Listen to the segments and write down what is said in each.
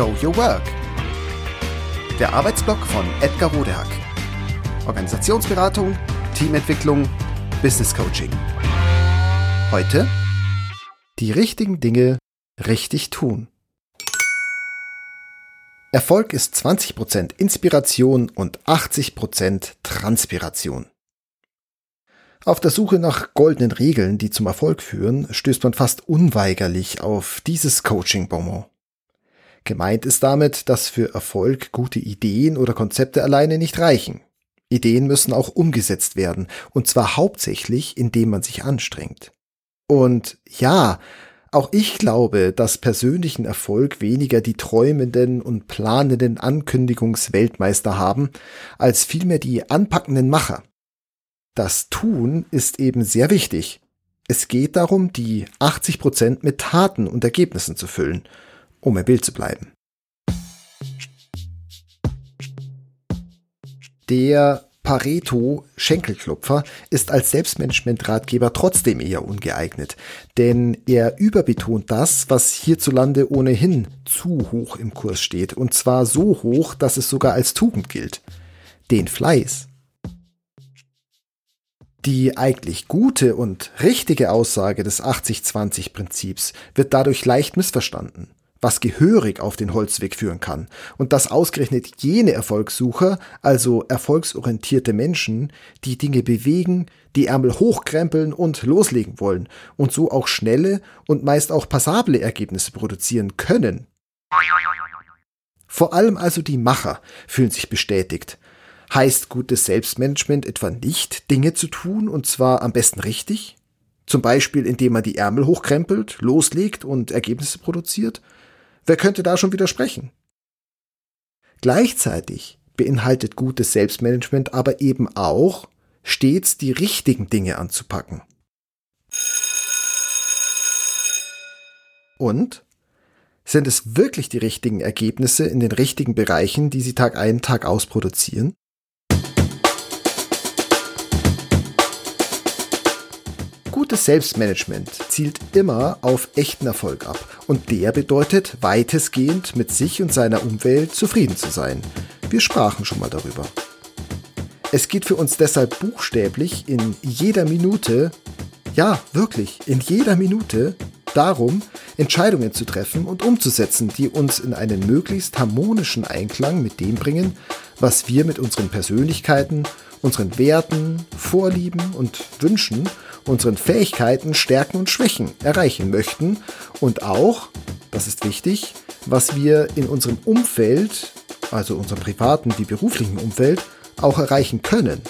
Show Your Work. Der Arbeitsblock von Edgar Rodehack. Organisationsberatung, Teamentwicklung, Business Coaching. Heute die richtigen Dinge richtig tun. Erfolg ist 20% Inspiration und 80% Transpiration. Auf der Suche nach goldenen Regeln, die zum Erfolg führen, stößt man fast unweigerlich auf dieses Coaching-Bonbon. Gemeint ist damit, dass für Erfolg gute Ideen oder Konzepte alleine nicht reichen. Ideen müssen auch umgesetzt werden, und zwar hauptsächlich, indem man sich anstrengt. Und ja, auch ich glaube, dass persönlichen Erfolg weniger die träumenden und planenden Ankündigungsweltmeister haben, als vielmehr die anpackenden Macher. Das Tun ist eben sehr wichtig. Es geht darum, die 80 Prozent mit Taten und Ergebnissen zu füllen, um im Bild zu bleiben. Der Pareto Schenkelklopfer ist als Selbstmanagement-Ratgeber trotzdem eher ungeeignet, denn er überbetont das, was hierzulande ohnehin zu hoch im Kurs steht, und zwar so hoch, dass es sogar als Tugend gilt. Den Fleiß. Die eigentlich gute und richtige Aussage des 80-20-Prinzips wird dadurch leicht missverstanden, was gehörig auf den Holzweg führen kann und dass ausgerechnet jene Erfolgssucher, also erfolgsorientierte Menschen, die Dinge bewegen, die Ärmel hochkrempeln und loslegen wollen und so auch schnelle und meist auch passable Ergebnisse produzieren können. Vor allem also die Macher fühlen sich bestätigt Heißt gutes Selbstmanagement etwa nicht, Dinge zu tun und zwar am besten richtig? Zum Beispiel, indem man die Ärmel hochkrempelt, loslegt und Ergebnisse produziert? Wer könnte da schon widersprechen? Gleichzeitig beinhaltet gutes Selbstmanagement aber eben auch, stets die richtigen Dinge anzupacken. Und sind es wirklich die richtigen Ergebnisse in den richtigen Bereichen, die Sie Tag ein, Tag aus produzieren? Gutes Selbstmanagement zielt immer auf echten Erfolg ab und der bedeutet weitestgehend mit sich und seiner Umwelt zufrieden zu sein. Wir sprachen schon mal darüber. Es geht für uns deshalb buchstäblich in jeder Minute, ja wirklich, in jeder Minute darum, Entscheidungen zu treffen und umzusetzen, die uns in einen möglichst harmonischen Einklang mit dem bringen, was wir mit unseren Persönlichkeiten, unseren Werten, Vorlieben und Wünschen unseren Fähigkeiten, Stärken und Schwächen erreichen möchten und auch, das ist wichtig, was wir in unserem Umfeld, also unserem privaten wie beruflichen Umfeld, auch erreichen können.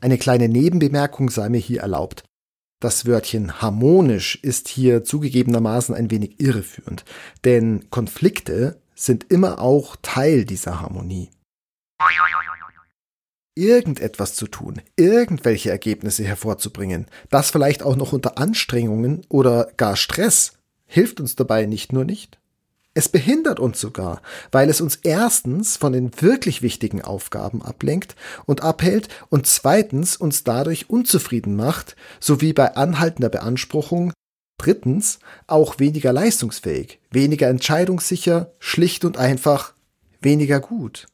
Eine kleine Nebenbemerkung sei mir hier erlaubt. Das Wörtchen harmonisch ist hier zugegebenermaßen ein wenig irreführend, denn Konflikte sind immer auch Teil dieser Harmonie irgendetwas zu tun, irgendwelche Ergebnisse hervorzubringen, das vielleicht auch noch unter Anstrengungen oder gar Stress, hilft uns dabei nicht nur nicht. Es behindert uns sogar, weil es uns erstens von den wirklich wichtigen Aufgaben ablenkt und abhält und zweitens uns dadurch unzufrieden macht, sowie bei anhaltender Beanspruchung drittens auch weniger leistungsfähig, weniger entscheidungssicher, schlicht und einfach weniger gut.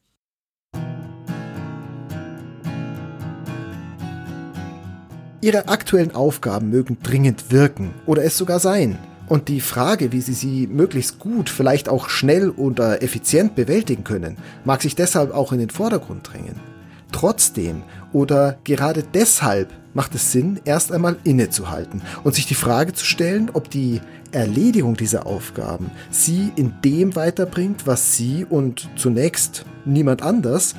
Ihre aktuellen Aufgaben mögen dringend wirken oder es sogar sein. Und die Frage, wie Sie sie möglichst gut, vielleicht auch schnell oder effizient bewältigen können, mag sich deshalb auch in den Vordergrund drängen. Trotzdem oder gerade deshalb macht es Sinn, erst einmal innezuhalten und sich die Frage zu stellen, ob die Erledigung dieser Aufgaben sie in dem weiterbringt, was sie und zunächst niemand anders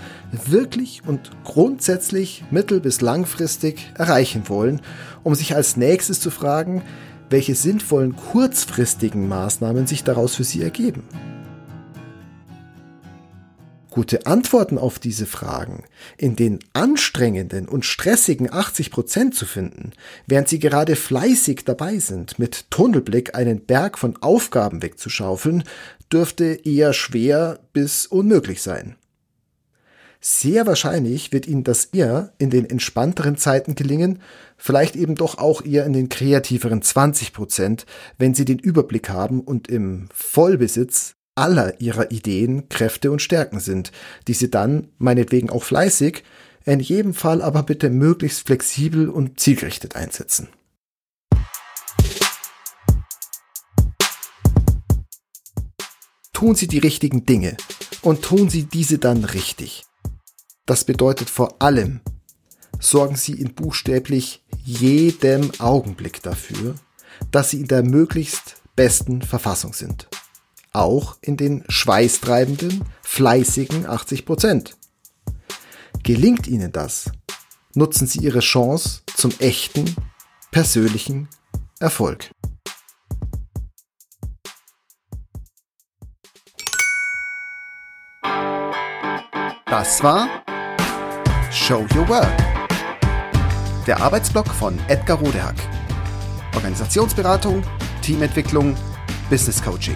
wirklich und grundsätzlich mittel- bis langfristig erreichen wollen, um sich als nächstes zu fragen, welche sinnvollen kurzfristigen Maßnahmen sich daraus für sie ergeben. Gute Antworten auf diese Fragen in den anstrengenden und stressigen 80 Prozent zu finden, während sie gerade fleißig dabei sind, mit Tunnelblick einen Berg von Aufgaben wegzuschaufeln, dürfte eher schwer bis unmöglich sein. Sehr wahrscheinlich wird Ihnen das eher in den entspannteren Zeiten gelingen, vielleicht eben doch auch eher in den kreativeren 20 Prozent, wenn Sie den Überblick haben und im Vollbesitz aller Ihrer Ideen, Kräfte und Stärken sind, die Sie dann, meinetwegen auch fleißig, in jedem Fall aber bitte möglichst flexibel und zielgerichtet einsetzen. Tun Sie die richtigen Dinge und tun Sie diese dann richtig. Das bedeutet vor allem, sorgen Sie in buchstäblich jedem Augenblick dafür, dass Sie in der möglichst besten Verfassung sind. Auch in den schweißtreibenden, fleißigen 80 Prozent. Gelingt Ihnen das, nutzen Sie Ihre Chance zum echten, persönlichen Erfolg. Das war Show Your Work. Der Arbeitsblock von Edgar Rodehack. Organisationsberatung, Teamentwicklung, Business Coaching.